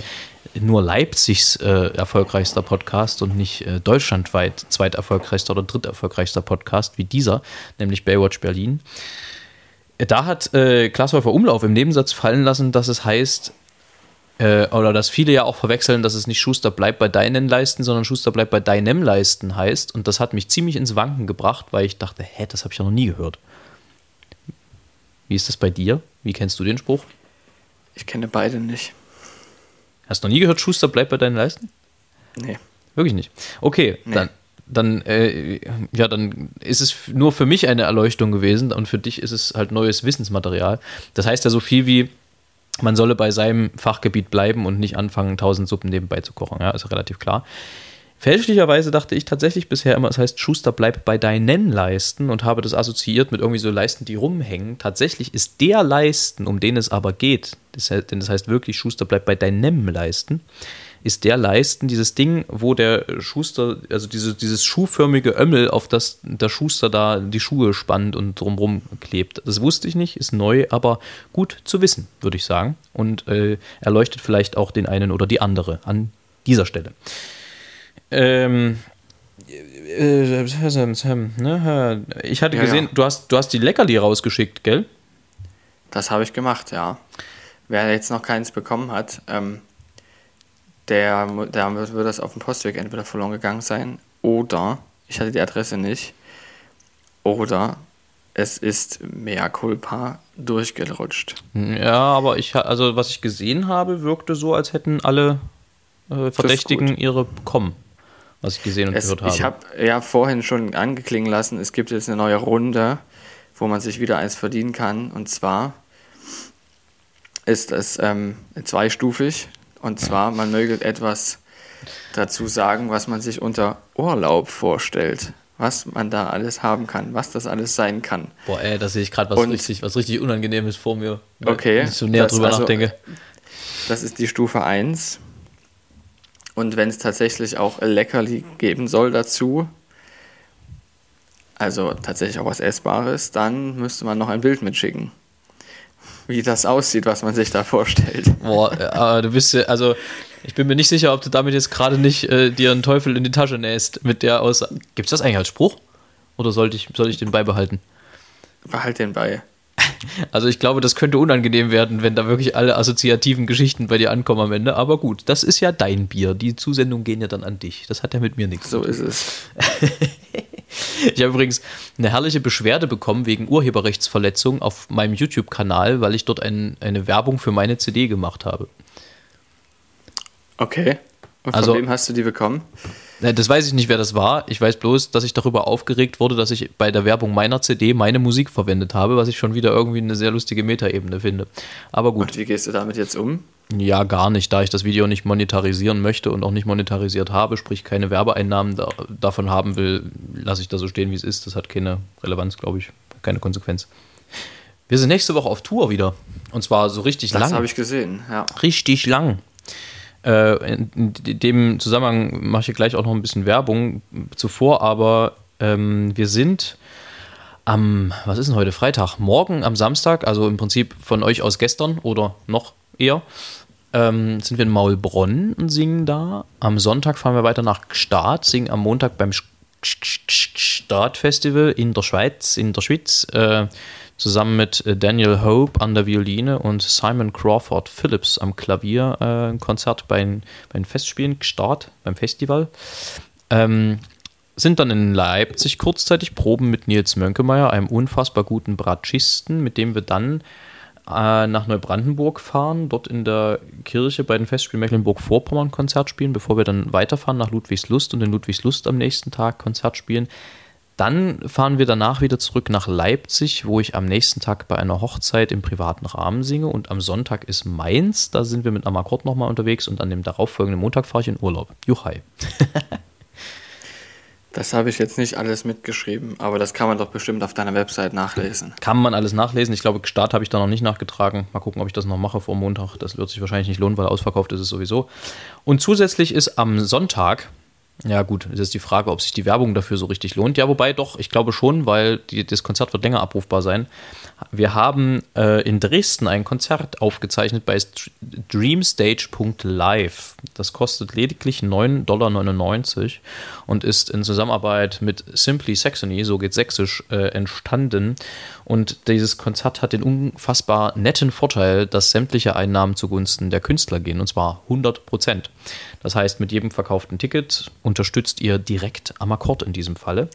nur Leipzigs äh, erfolgreichster Podcast und nicht äh, deutschlandweit zweiterfolgreichster oder dritterfolgreichster Podcast wie dieser, nämlich Baywatch Berlin. Da hat äh, Glashäufer Umlauf im Nebensatz fallen lassen, dass es heißt, äh, oder dass viele ja auch verwechseln, dass es nicht Schuster bleibt bei deinen Leisten, sondern Schuster bleibt bei deinem Leisten heißt. Und das hat mich ziemlich ins Wanken gebracht, weil ich dachte, hä, das habe ich ja noch nie gehört. Wie ist das bei dir? Wie kennst du den Spruch? Ich kenne beide nicht. Hast du noch nie gehört, Schuster bleibt bei deinen Leisten? Nee. Wirklich nicht. Okay, Nee. dann, dann, äh, ja, dann ist es nur für mich eine Erleuchtung gewesen und für dich ist es halt neues Wissensmaterial. Das heißt ja so viel wie, man solle bei seinem Fachgebiet bleiben und nicht anfangen, tausend Suppen nebenbei zu kochen. Ja, ist relativ klar. Fälschlicherweise dachte ich tatsächlich bisher immer, es heißt Schuster bleib bei deinen Leisten und habe das assoziiert mit irgendwie so Leisten, die rumhängen. Tatsächlich ist der Leisten, um den es aber geht, das denn das heißt wirklich Schuster bleib bei deinem Leisten, ist der Leisten dieses Ding, wo der Schuster, also diese, dieses schuhförmige Ömmel, auf das der Schuster da die Schuhe spannt und drumrum klebt. Das wusste ich nicht, ist neu, aber gut zu wissen, würde ich sagen. Und äh, erleuchtet vielleicht auch den einen oder die andere an dieser Stelle. Ähm, äh, ne, ich hatte Ja, gesehen, ja. Du, hast, du hast die Leckerli rausgeschickt, gell? Das habe ich gemacht, ja. Wer jetzt noch keins bekommen hat, ähm, der, wird, wird das auf dem Postweg entweder verloren gegangen sein oder, ich hatte die Adresse nicht, oder es ist mea culpa durchgerutscht. Ja, aber ich, also was ich gesehen habe, wirkte so, als hätten alle äh, Verdächtigen ihre bekommen, was ich gesehen und Es, gehört habe. ich habe ja vorhin schon angeklingen lassen, es gibt jetzt eine neue Runde, wo man sich wieder eins verdienen kann. Und zwar ist es ähm, zweistufig. Und zwar, man möge etwas dazu sagen, was man sich unter Urlaub vorstellt. Was man da alles haben kann, was das alles sein kann. Boah, ey, da sehe ich gerade was Und- richtig, was richtig Unangenehmes vor mir. Okay, Ich so näher drüber also- nachdenke. Das ist die Stufe 1. Und wenn es tatsächlich auch Leckerli geben soll dazu, also tatsächlich auch was Essbares, dann müsste man noch ein Bild mitschicken. Wie das aussieht, was man sich da vorstellt. Boah, äh, aber du bist ja, also ich bin mir nicht sicher, ob du damit jetzt gerade nicht äh, dir einen Teufel in die Tasche nähst mit der Aussage. Gibt es das eigentlich als Spruch? Oder sollte ich, soll ich den beibehalten? Behalt den bei. <laughs> Also ich glaube, das könnte unangenehm werden, wenn da wirklich alle assoziativen Geschichten bei dir ankommen am Ende. Aber gut, das ist ja dein Bier. Die Zusendungen gehen ja dann an dich. Das hat ja mit mir nichts So zu tun. ist es. <laughs> <laughs> Ich habe übrigens eine herrliche Beschwerde bekommen wegen Urheberrechtsverletzung auf meinem YouTube-Kanal, weil ich dort ein, eine Werbung für meine CD gemacht habe. Okay. Und Also- von wem hast du die bekommen? Das weiß ich nicht, wer das war. Ich weiß bloß, dass ich darüber aufgeregt wurde, dass ich bei der Werbung meiner CD meine Musik verwendet habe, was ich schon wieder irgendwie eine sehr lustige Metaebene finde. Aber gut, Und wie gehst du damit jetzt um? ja, gar nicht, da ich das Video nicht monetarisieren möchte und auch nicht monetarisiert habe, sprich keine Werbeeinnahmen da, davon haben will, lasse ich da so stehen, wie es ist. Das hat keine Relevanz, glaube ich, keine Konsequenz. Wir sind nächste Woche auf Tour wieder. Und zwar so richtig Das lang habe ich gesehen, ja. richtig lang. Äh, in, dem Zusammenhang mache ich gleich auch noch ein bisschen Werbung. Zuvor, aber ähm, wir sind am, was ist denn heute, Freitag, morgen am Samstag, also im Prinzip von euch aus gestern oder noch eher, ähm, sind wir in Maulbronn und singen da. Am Sonntag fahren wir weiter nach Gstaad, singen am Montag beim Gstaad-Festival in der Schweiz, in der Schweiz, äh, zusammen mit äh, Daniel Hope an der Violine und Simon Crawford Phillips am Klavier äh, ein Konzert bei den, bei Festspielen Gstaad, beim Festival. Ähm, sind dann in Leipzig kurzzeitig Proben mit Nils Mönkemeyer, einem unfassbar guten Bratschisten, mit dem wir dann äh, nach Neubrandenburg fahren, dort in der Kirche bei den Festspielen Mecklenburg-Vorpommern Konzert spielen, bevor wir dann weiterfahren nach Ludwigslust und in Ludwigslust am nächsten Tag Konzert spielen. Dann fahren wir danach wieder zurück nach Leipzig, wo ich am nächsten Tag bei einer Hochzeit im privaten Rahmen singe. Und am Sonntag ist Mainz, da sind wir mit Amakord nochmal unterwegs und an dem darauffolgenden Montag fahre ich in Urlaub. Juchai. <laughs> Das habe ich jetzt nicht alles mitgeschrieben, aber das kann man doch bestimmt auf deiner Website nachlesen. Kann man alles nachlesen. Ich glaube, Start habe ich da noch nicht nachgetragen. Mal gucken, ob ich das noch mache vor Montag. Das wird sich wahrscheinlich nicht lohnen, weil ausverkauft ist es sowieso. Und zusätzlich ist am Sonntag, Ja, gut, das ist die Frage, ob sich die Werbung dafür so richtig lohnt. Ja, wobei doch, ich glaube schon, weil die, das Konzert wird länger abrufbar sein. Wir haben äh, in Dresden ein Konzert aufgezeichnet bei dreamstage.live. Das kostet lediglich 9,99 Dollar und ist in Zusammenarbeit mit Simply Saxony, so geht sächsisch, äh, entstanden. Und dieses Konzert hat den unfassbar netten Vorteil, dass sämtliche Einnahmen zugunsten der Künstler gehen, und zwar 100 Prozent. Das heißt, mit jedem verkauften Ticket unterstützt ihr direkt am Akkord in diesem Falle.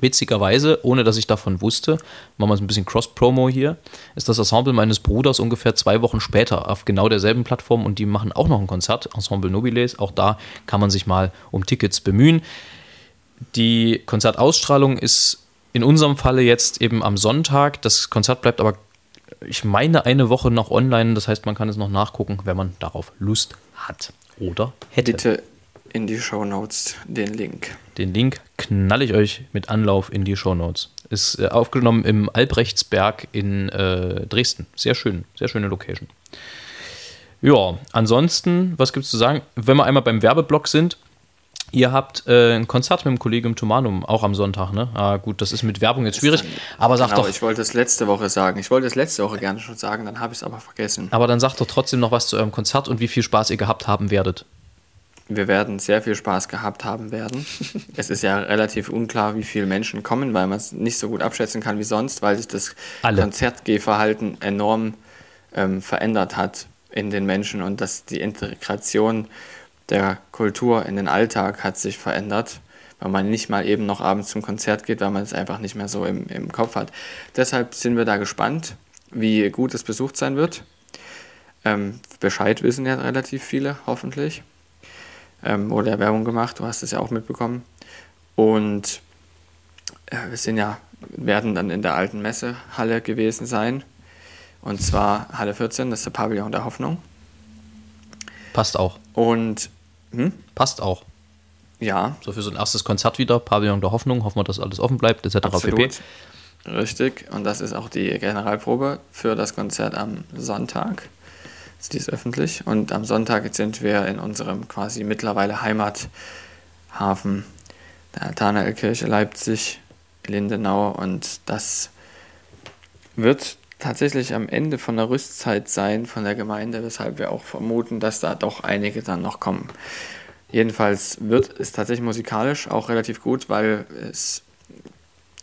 Witzigerweise, ohne dass ich davon wusste, machen wir so ein bisschen Cross-Promo hier, ist das Ensemble meines Bruders ungefähr zwei Wochen später auf genau derselben Plattform und die machen auch noch ein Konzert, Ensemble Nobiles. Auch da kann man sich mal um Tickets bemühen. Die Konzertausstrahlung ist in unserem Falle jetzt eben am Sonntag. Das Konzert bleibt aber, ich meine, eine Woche noch online. Das heißt, man kann es noch nachgucken, wenn man darauf Lust hat oder hätte. Bitte in die Show Notes den Link. Den Link knalle ich euch mit Anlauf in die Show Notes. Ist äh, aufgenommen im Albrechtsberg in äh, Dresden. Sehr schön, sehr schöne Location. Ja, ansonsten, was gibt es zu sagen? Wenn wir einmal beim Werbeblock sind, Ihr habt äh, ein Konzert mit dem Kollegium Tumanum, auch am Sonntag, ne? Ah, gut, das ist mit Werbung jetzt schwierig. aber sag genau, doch. Ich wollte es letzte Woche sagen. Ich wollte es letzte Woche gerne schon sagen, dann habe ich es aber vergessen. Aber dann sagt doch trotzdem noch was zu eurem Konzert und wie viel Spaß ihr gehabt haben werdet. Wir werden sehr viel Spaß gehabt haben werden. <laughs> es ist ja relativ unklar, wie viele Menschen kommen, weil man es nicht so gut abschätzen kann wie sonst, weil sich das Alle. Konzertgehverhalten enorm ähm, verändert hat in den Menschen und dass die Integration der Kultur in den Alltag hat sich verändert, weil man nicht mal eben noch abends zum Konzert geht, weil man es einfach nicht mehr so im, im Kopf hat. Deshalb sind wir da gespannt, wie gut es besucht sein wird. Ähm, Bescheid wissen ja relativ viele, hoffentlich. Ähm, wurde ja Werbung gemacht, du hast es ja auch mitbekommen. Und äh, wir sind ja, werden dann in der alten Messehalle gewesen sein. Und zwar Halle 14, das ist der Pavillon der Hoffnung. Passt auch. Und hm? Passt auch. ja, So für so ein erstes Konzert wieder, Pavillon der Hoffnung, hoffen wir, dass alles offen bleibt, etc. pp. absolut. Richtig. Und das ist auch die Generalprobe für das Konzert am Sonntag. Also die ist öffentlich. Und am Sonntag sind wir in unserem quasi mittlerweile Heimathafen der Nathanaelkirche Leipzig, Lindenau. Und das wird tatsächlich am Ende von der Rüstzeit sein von der Gemeinde, weshalb wir auch vermuten, dass da doch einige dann noch kommen. Jedenfalls wird es tatsächlich musikalisch auch relativ gut, weil es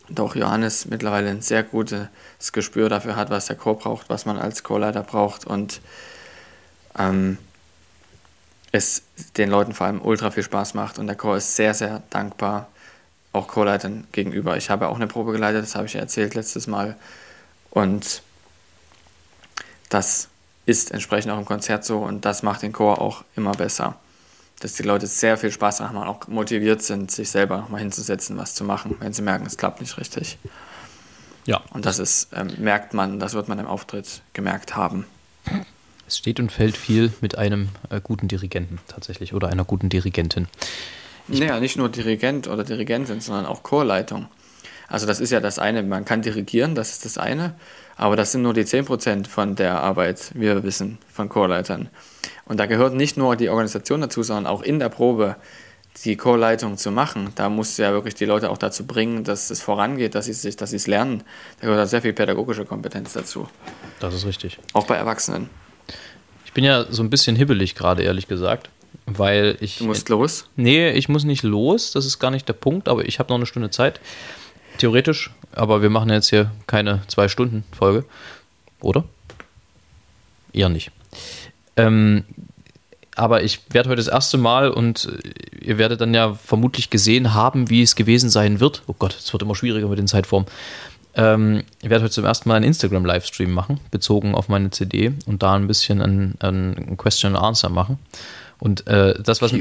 doch Johannes mittlerweile ein sehr gutes Gespür dafür hat, was der Chor braucht, was man als Chorleiter braucht und ähm, es den Leuten vor allem ultra viel Spaß macht und der Chor ist sehr, sehr dankbar, auch Chorleitern gegenüber. Ich habe auch eine Probe geleitet, das habe ich erzählt letztes Mal und das ist entsprechend auch im Konzert so und das macht den Chor auch immer besser. Dass die Leute sehr viel Spaß haben und auch motiviert sind, sich selber nochmal hinzusetzen, was zu machen, wenn sie merken, es klappt nicht richtig. Ja, Und das ist, ähm, merkt man, das wird man im Auftritt gemerkt haben. es steht und fällt viel mit einem äh, guten Dirigenten tatsächlich oder einer guten Dirigentin. Naja, nicht nur Dirigent oder Dirigentin, sondern auch Chorleitung. Also das ist ja das eine, man kann dirigieren, das ist das eine, aber das sind nur die 10% von der Arbeit, wie wir wissen, von Chorleitern. Und da gehört nicht nur die Organisation dazu, sondern auch in der Probe die Chorleitung zu machen. Da musst du ja wirklich die Leute auch dazu bringen, dass es vorangeht, dass sie sich, dass sie es lernen. Da gehört auch sehr viel pädagogische Kompetenz dazu. Das ist richtig. Auch bei Erwachsenen. Ich bin ja so ein bisschen hibbelig gerade, ehrlich gesagt, weil ich. Du musst los. Nee, ich muss nicht los, das ist gar nicht der Punkt, aber ich habe noch eine Stunde Zeit. Theoretisch, aber wir machen jetzt hier keine zwei Stunden Folge, oder? Eher nicht. Ähm, aber ich werde heute das erste Mal und äh, ihr werdet dann ja vermutlich gesehen haben, wie es gewesen sein wird. Oh Gott, es wird immer schwieriger mit den Zeitformen. Ähm, ich werde heute zum ersten Mal einen Instagram-Livestream machen, bezogen auf meine CD und da ein bisschen ein, ein Question and Answer machen. Und äh, das, was,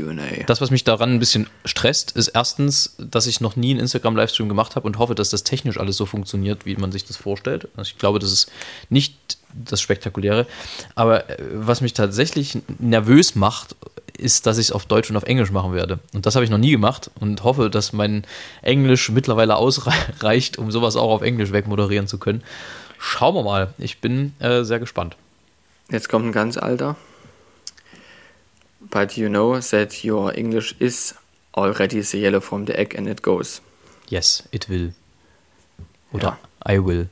das, was mich daran ein bisschen stresst, ist erstens, dass ich noch nie einen Instagram-Livestream gemacht habe und hoffe, dass das technisch alles so funktioniert, wie man sich das vorstellt. Also ich glaube, das ist nicht das Spektakuläre. Aber äh, was mich tatsächlich nervös macht, ist, dass ich es auf Deutsch und auf Englisch machen werde. Und das habe ich noch nie gemacht und hoffe, dass mein Englisch mittlerweile ausreicht, um sowas auch auf Englisch wegmoderieren zu können. Schauen wir mal. Ich bin äh, sehr gespannt. Jetzt kommt ein ganz alter. But you know that your English is already a yellow from the egg and it goes. Yes, it will. Oder I will.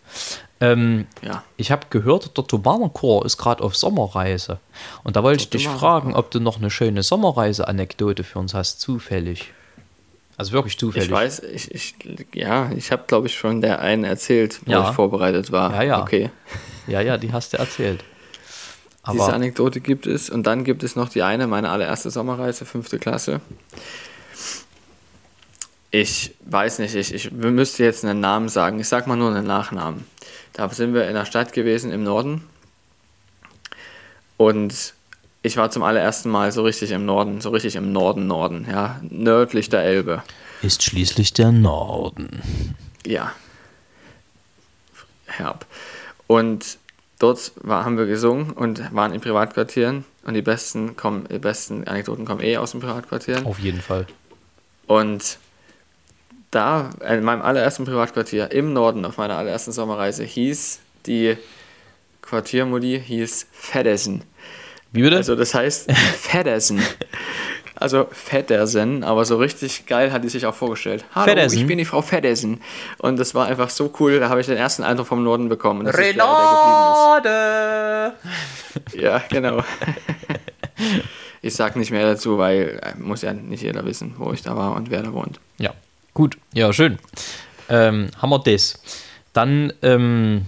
Ähm, Ja. Ich habe gehört, der Thomanerchor ist gerade auf Sommerreise. Und da wollte ich dich fragen, ob du noch eine schöne Sommerreise-Anekdote für uns hast, zufällig. Also wirklich zufällig. Ich weiß, ich, ich ja, ich habe glaube ich schon der einen erzählt, wo Ja. ich vorbereitet war. Ja, ja. Okay. Ja, ja, die hast du erzählt. Diese Aber Anekdote gibt es und dann gibt es noch die eine, meine allererste Sommerreise, fünfte Klasse. Ich weiß nicht, ich, ich müsste jetzt einen Namen sagen. Ich sag mal nur einen Nachnamen. Da sind wir in einer Stadt gewesen im Norden und ich war zum allerersten Mal so richtig im Norden, so richtig im Norden, Norden, ja, nördlich der Elbe. ist schließlich der Norden. Ja. Herb. Und dort war, haben wir gesungen und waren in Privatquartieren. Und die besten, kommen, die besten Anekdoten kommen eh aus den Privatquartieren. Auf jeden Fall. Und da, in meinem allerersten Privatquartier im Norden, auf meiner allerersten Sommerreise, hieß die Quartiermutti hieß Feddersen. Wie bitte? Also das heißt <laughs> Feddersen. Also Feddersen, aber so richtig geil hat die sich auch vorgestellt. Hallo, Feddersen? ich bin die Frau Feddersen. Und das war einfach so cool, da habe ich den ersten Eindruck vom Norden bekommen. Und das ist der, der. Ja, genau. <laughs> Ich sag nicht mehr dazu, weil äh, muss ja nicht jeder wissen, wo ich da war und wer da wohnt. Ja, gut. Ja, schön. Ähm, haben wir das. Dann ähm,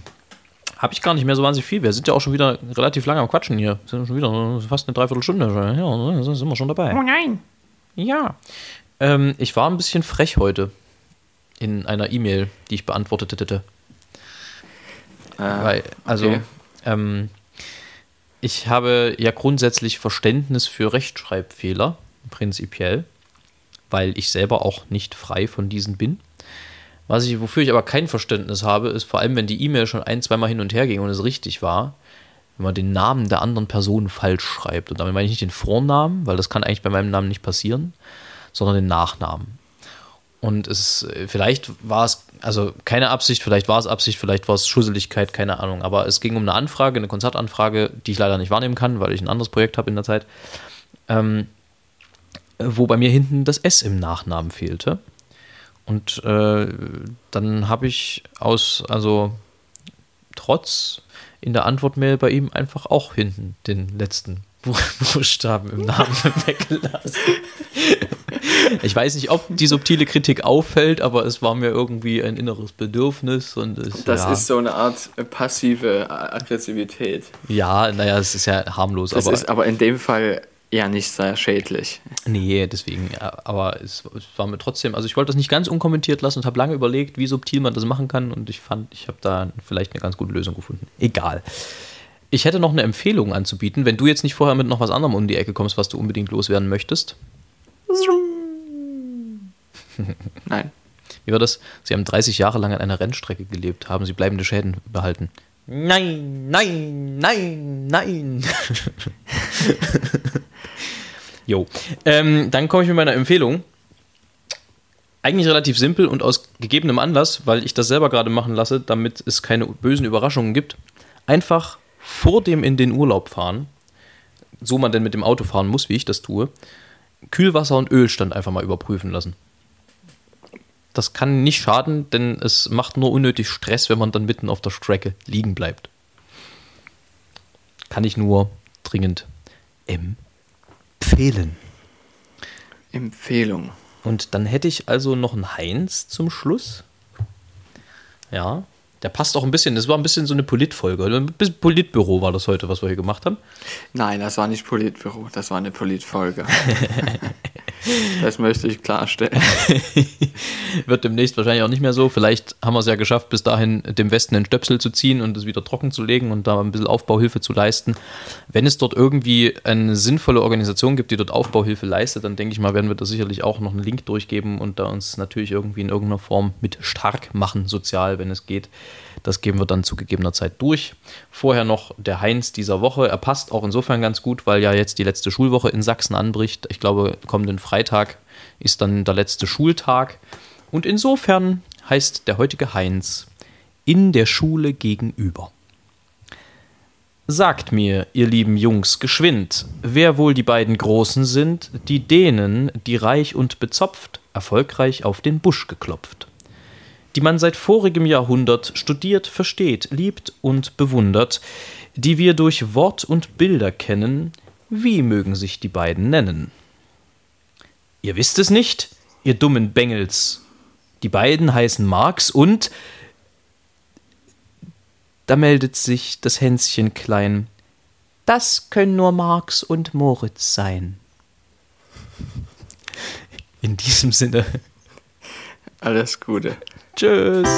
habe ich gar nicht mehr so wahnsinnig viel. Wir sind ja auch schon wieder relativ lange am Quatschen hier. Sind schon wieder fast eine Dreiviertelstunde. schon. Ja, da sind wir schon dabei. Oh nein. Ja. Ähm, ich war ein bisschen frech heute in einer E-Mail, die ich beantwortet hätte. Äh, Weil, also, okay. ähm, ich habe ja grundsätzlich Verständnis für Rechtschreibfehler, prinzipiell, weil ich selber auch nicht frei von diesen bin. Was ich, wofür ich aber kein Verständnis habe, ist vor allem, wenn die E-Mail schon ein, zweimal hin und her ging und es richtig war, wenn man den Namen der anderen Person falsch schreibt. Und damit meine ich nicht den Vornamen, weil das kann eigentlich bei meinem Namen nicht passieren, sondern den Nachnamen. Und es äh, vielleicht war es, also keine Absicht, vielleicht war es Absicht, vielleicht war es Schusseligkeit, keine Ahnung. Aber es ging um eine Anfrage, eine Konzertanfrage, die ich leider nicht wahrnehmen kann, weil ich ein anderes Projekt habe in der Zeit. Ähm, wo bei mir hinten das S im Nachnamen fehlte. Und äh, dann habe ich aus, also trotz in der Antwortmail bei ihm einfach auch hinten den letzten Bu- <laughs> Buchstaben im Namen <laughs> weggelassen. Ich weiß nicht, ob die subtile Kritik auffällt, aber es war mir irgendwie ein inneres Bedürfnis und es, Das ja, ist so eine Art passive Aggressivität. ja, naja, es ist ja harmlos, Das aber ist aber in dem Fall ja nicht sehr schädlich. Nee, deswegen, aber es, es war mir trotzdem, also ich wollte das nicht ganz unkommentiert lassen und habe lange überlegt, wie subtil man das machen kann und ich fand, ich habe da vielleicht eine ganz gute Lösung gefunden. Egal. Ich hätte noch eine Empfehlung anzubieten, wenn du jetzt nicht vorher mit noch was anderem um die Ecke kommst, was du unbedingt loswerden möchtest. Nein. Wie war das? Sie haben 30 Jahre lang an einer Rennstrecke gelebt, haben sie bleibende Schäden behalten. Nein, nein, nein, nein. <laughs> jo. Ähm, dann komme ich mit meiner Empfehlung. Eigentlich relativ simpel und aus gegebenem Anlass, weil ich das selber gerade machen lasse, damit es keine bösen Überraschungen gibt. Einfach vor dem in den Urlaub fahren, so man denn mit dem Auto fahren muss, wie ich das tue, Kühlwasser und Ölstand einfach mal überprüfen lassen. Das kann nicht schaden, denn es macht nur unnötig Stress, wenn man dann mitten auf der Strecke liegen bleibt. Kann ich nur dringend empfehlen. Empfehlung. Und dann hätte ich also noch einen Heinz zum Schluss. Ja, der passt auch ein bisschen. Das war ein bisschen so eine Politfolge. Ein bisschen Politbüro war das heute, was wir hier gemacht haben. Nein, das war nicht Politbüro, das war eine Politfolge. <laughs> das möchte ich klarstellen. <laughs> Wird demnächst wahrscheinlich auch nicht mehr so. Vielleicht haben wir es ja geschafft, bis dahin dem Westen den Stöpsel zu ziehen und es wieder trocken zu legen und da ein bisschen Aufbauhilfe zu leisten. Wenn es dort irgendwie eine sinnvolle Organisation gibt, die dort Aufbauhilfe leistet, dann denke ich mal, werden wir da sicherlich auch noch einen Link durchgeben und da uns natürlich irgendwie in irgendeiner Form mit stark machen, sozial, wenn es geht. Das geben wir dann zu gegebener Zeit durch. Vorher noch der Heinz dieser Woche. Er passt auch insofern ganz gut, weil ja jetzt die letzte Schulwoche in Sachsen anbricht. Ich glaube, kommenden Freitag ist dann der letzte Schultag. Und insofern heißt der heutige Heinz in der Schule gegenüber. Sagt mir, ihr lieben Jungs, geschwind, wer wohl die beiden Großen sind, die denen, die reich und bezopft, erfolgreich auf den Busch geklopft. Die man seit vorigem Jahrhundert studiert, versteht, liebt und bewundert, die wir durch Wort und Bilder kennen, wie mögen sich die beiden nennen? Ihr wisst es nicht, ihr dummen Bengels. Die beiden heißen Marx und da meldet sich das Hänschen klein. Das können nur Marx und Moritz sein. In diesem Sinne. Alles Gute. Tschüss.